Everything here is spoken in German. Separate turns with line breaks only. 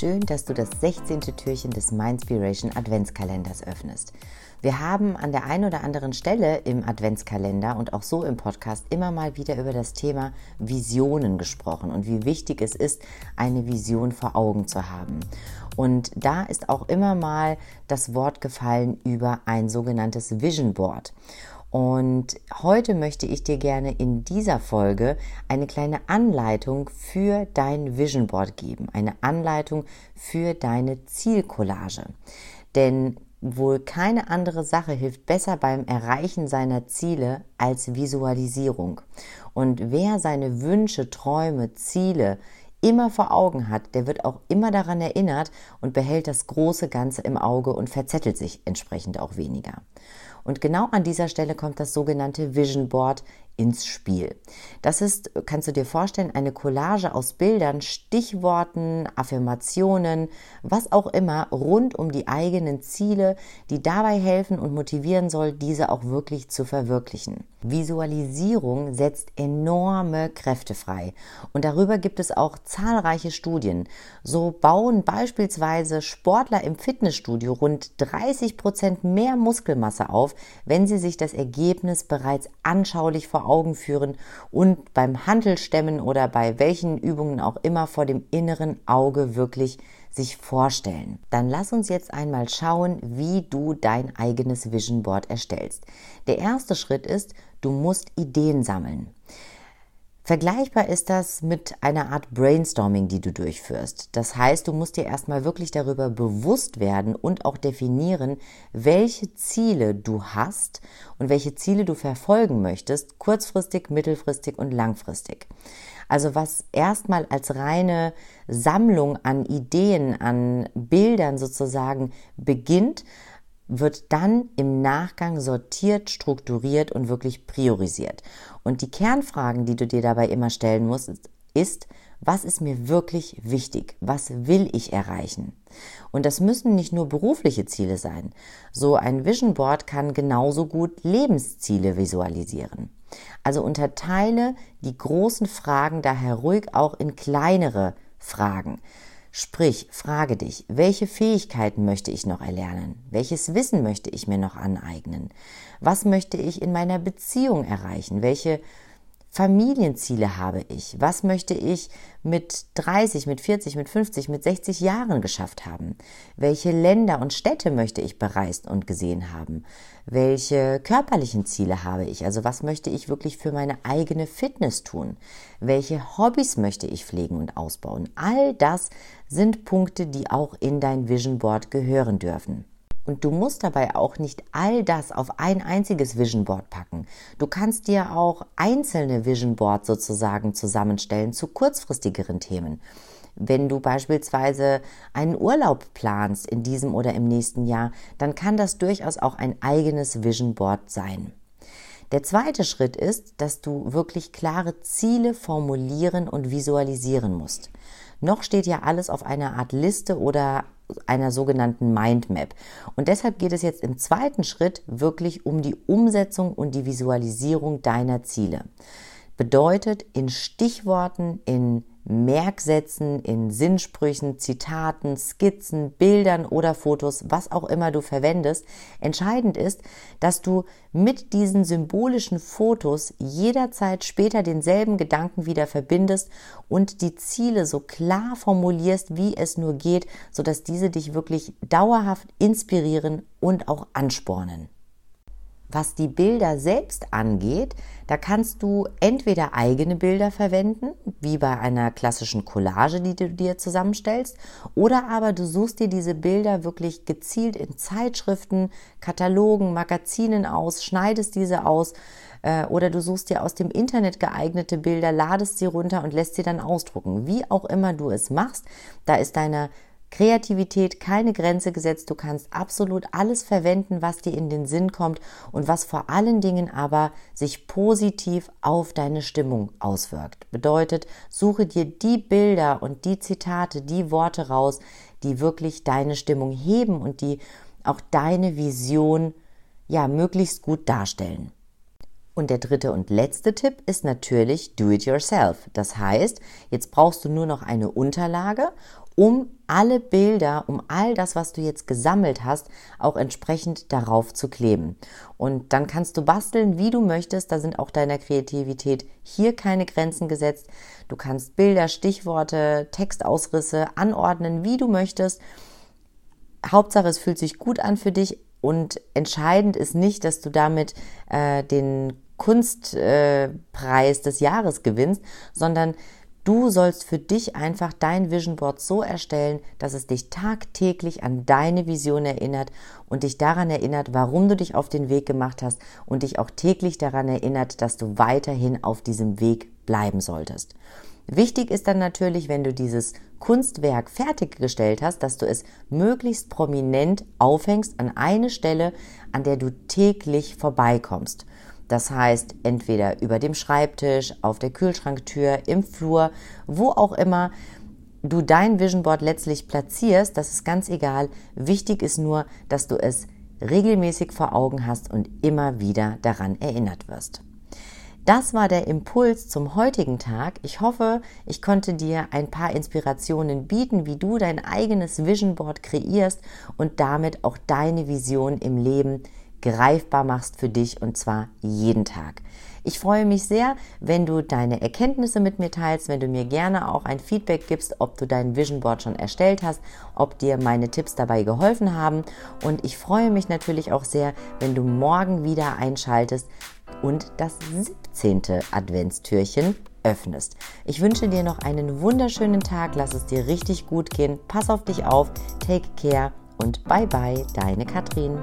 Schön, dass du das 16. Türchen des Mindspiration Adventskalenders öffnest. Wir haben an der einen oder anderen Stelle im Adventskalender und auch so im Podcast immer mal wieder über das Thema Visionen gesprochen und wie wichtig es ist, eine Vision vor Augen zu haben. Und da ist auch immer mal das Wort gefallen über ein sogenanntes Vision Board. Und heute möchte ich dir gerne in dieser Folge eine kleine Anleitung für dein Vision Board geben, eine Anleitung für deine Zielcollage. Denn wohl keine andere Sache hilft besser beim Erreichen seiner Ziele als Visualisierung. Und wer seine Wünsche, Träume, Ziele immer vor Augen hat, der wird auch immer daran erinnert und behält das große Ganze im Auge und verzettelt sich entsprechend auch weniger. Und genau an dieser Stelle kommt das sogenannte Vision Board ins Spiel. Das ist, kannst du dir vorstellen, eine Collage aus Bildern, Stichworten, Affirmationen, was auch immer rund um die eigenen Ziele, die dabei helfen und motivieren soll, diese auch wirklich zu verwirklichen. Visualisierung setzt enorme Kräfte frei und darüber gibt es auch zahlreiche Studien. So bauen beispielsweise Sportler im Fitnessstudio rund 30 Prozent mehr Muskelmasse auf, wenn sie sich das Ergebnis bereits anschaulich vor Augen führen und beim Handelstemmen oder bei welchen Übungen auch immer vor dem inneren Auge wirklich sich vorstellen. Dann lass uns jetzt einmal schauen, wie du dein eigenes Vision Board erstellst. Der erste Schritt ist, du musst Ideen sammeln. Vergleichbar ist das mit einer Art Brainstorming, die du durchführst. Das heißt, du musst dir erstmal wirklich darüber bewusst werden und auch definieren, welche Ziele du hast und welche Ziele du verfolgen möchtest, kurzfristig, mittelfristig und langfristig. Also was erstmal als reine Sammlung an Ideen, an Bildern sozusagen beginnt, wird dann im Nachgang sortiert, strukturiert und wirklich priorisiert. Und die Kernfragen, die du dir dabei immer stellen musst, ist, was ist mir wirklich wichtig? Was will ich erreichen? Und das müssen nicht nur berufliche Ziele sein. So ein Vision Board kann genauso gut Lebensziele visualisieren. Also unterteile die großen Fragen daher ruhig auch in kleinere Fragen. Sprich, frage dich, welche Fähigkeiten möchte ich noch erlernen? Welches Wissen möchte ich mir noch aneignen? Was möchte ich in meiner Beziehung erreichen? Welche Familienziele habe ich? Was möchte ich mit 30, mit 40, mit 50, mit 60 Jahren geschafft haben? Welche Länder und Städte möchte ich bereist und gesehen haben? Welche körperlichen Ziele habe ich? Also was möchte ich wirklich für meine eigene Fitness tun? Welche Hobbys möchte ich pflegen und ausbauen? All das sind Punkte, die auch in dein Vision Board gehören dürfen. Und du musst dabei auch nicht all das auf ein einziges Vision Board packen. Du kannst dir auch einzelne Vision Boards sozusagen zusammenstellen zu kurzfristigeren Themen. Wenn du beispielsweise einen Urlaub planst in diesem oder im nächsten Jahr, dann kann das durchaus auch ein eigenes Vision Board sein. Der zweite Schritt ist, dass du wirklich klare Ziele formulieren und visualisieren musst. Noch steht ja alles auf einer Art Liste oder einer sogenannten Mindmap. Und deshalb geht es jetzt im zweiten Schritt wirklich um die Umsetzung und die Visualisierung deiner Ziele. Bedeutet in Stichworten, in Merksätzen, in Sinnsprüchen, Zitaten, Skizzen, Bildern oder Fotos, was auch immer du verwendest. Entscheidend ist, dass du mit diesen symbolischen Fotos jederzeit später denselben Gedanken wieder verbindest und die Ziele so klar formulierst, wie es nur geht, sodass diese dich wirklich dauerhaft inspirieren und auch anspornen. Was die Bilder selbst angeht, da kannst du entweder eigene Bilder verwenden, wie bei einer klassischen Collage, die du dir zusammenstellst, oder aber du suchst dir diese Bilder wirklich gezielt in Zeitschriften, Katalogen, Magazinen aus, schneidest diese aus, äh, oder du suchst dir aus dem Internet geeignete Bilder, ladest sie runter und lässt sie dann ausdrucken. Wie auch immer du es machst, da ist deine Kreativität keine Grenze gesetzt. Du kannst absolut alles verwenden, was dir in den Sinn kommt und was vor allen Dingen aber sich positiv auf deine Stimmung auswirkt. Bedeutet, suche dir die Bilder und die Zitate, die Worte raus, die wirklich deine Stimmung heben und die auch deine Vision ja möglichst gut darstellen. Und der dritte und letzte Tipp ist natürlich Do it yourself. Das heißt, jetzt brauchst du nur noch eine Unterlage, um alle Bilder, um all das, was du jetzt gesammelt hast, auch entsprechend darauf zu kleben. Und dann kannst du basteln, wie du möchtest. Da sind auch deiner Kreativität hier keine Grenzen gesetzt. Du kannst Bilder, Stichworte, Textausrisse anordnen, wie du möchtest. Hauptsache, es fühlt sich gut an für dich. Und entscheidend ist nicht, dass du damit äh, den Kunstpreis äh, des Jahres gewinnst, sondern du sollst für dich einfach dein Vision Board so erstellen, dass es dich tagtäglich an deine Vision erinnert und dich daran erinnert, warum du dich auf den Weg gemacht hast und dich auch täglich daran erinnert, dass du weiterhin auf diesem Weg bleiben solltest. Wichtig ist dann natürlich, wenn du dieses Kunstwerk fertiggestellt hast, dass du es möglichst prominent aufhängst an eine Stelle, an der du täglich vorbeikommst. Das heißt, entweder über dem Schreibtisch, auf der Kühlschranktür, im Flur, wo auch immer du dein Vision Board letztlich platzierst, das ist ganz egal. Wichtig ist nur, dass du es regelmäßig vor Augen hast und immer wieder daran erinnert wirst. Das war der Impuls zum heutigen Tag. Ich hoffe, ich konnte dir ein paar Inspirationen bieten, wie du dein eigenes Vision Board kreierst und damit auch deine Vision im Leben greifbar machst für dich und zwar jeden Tag. Ich freue mich sehr, wenn du deine Erkenntnisse mit mir teilst, wenn du mir gerne auch ein Feedback gibst, ob du dein Vision Board schon erstellt hast, ob dir meine Tipps dabei geholfen haben. Und ich freue mich natürlich auch sehr, wenn du morgen wieder einschaltest und das 17. Adventstürchen öffnest. Ich wünsche dir noch einen wunderschönen Tag, lass es dir richtig gut gehen, pass auf dich auf, take care und bye bye, deine Katrin.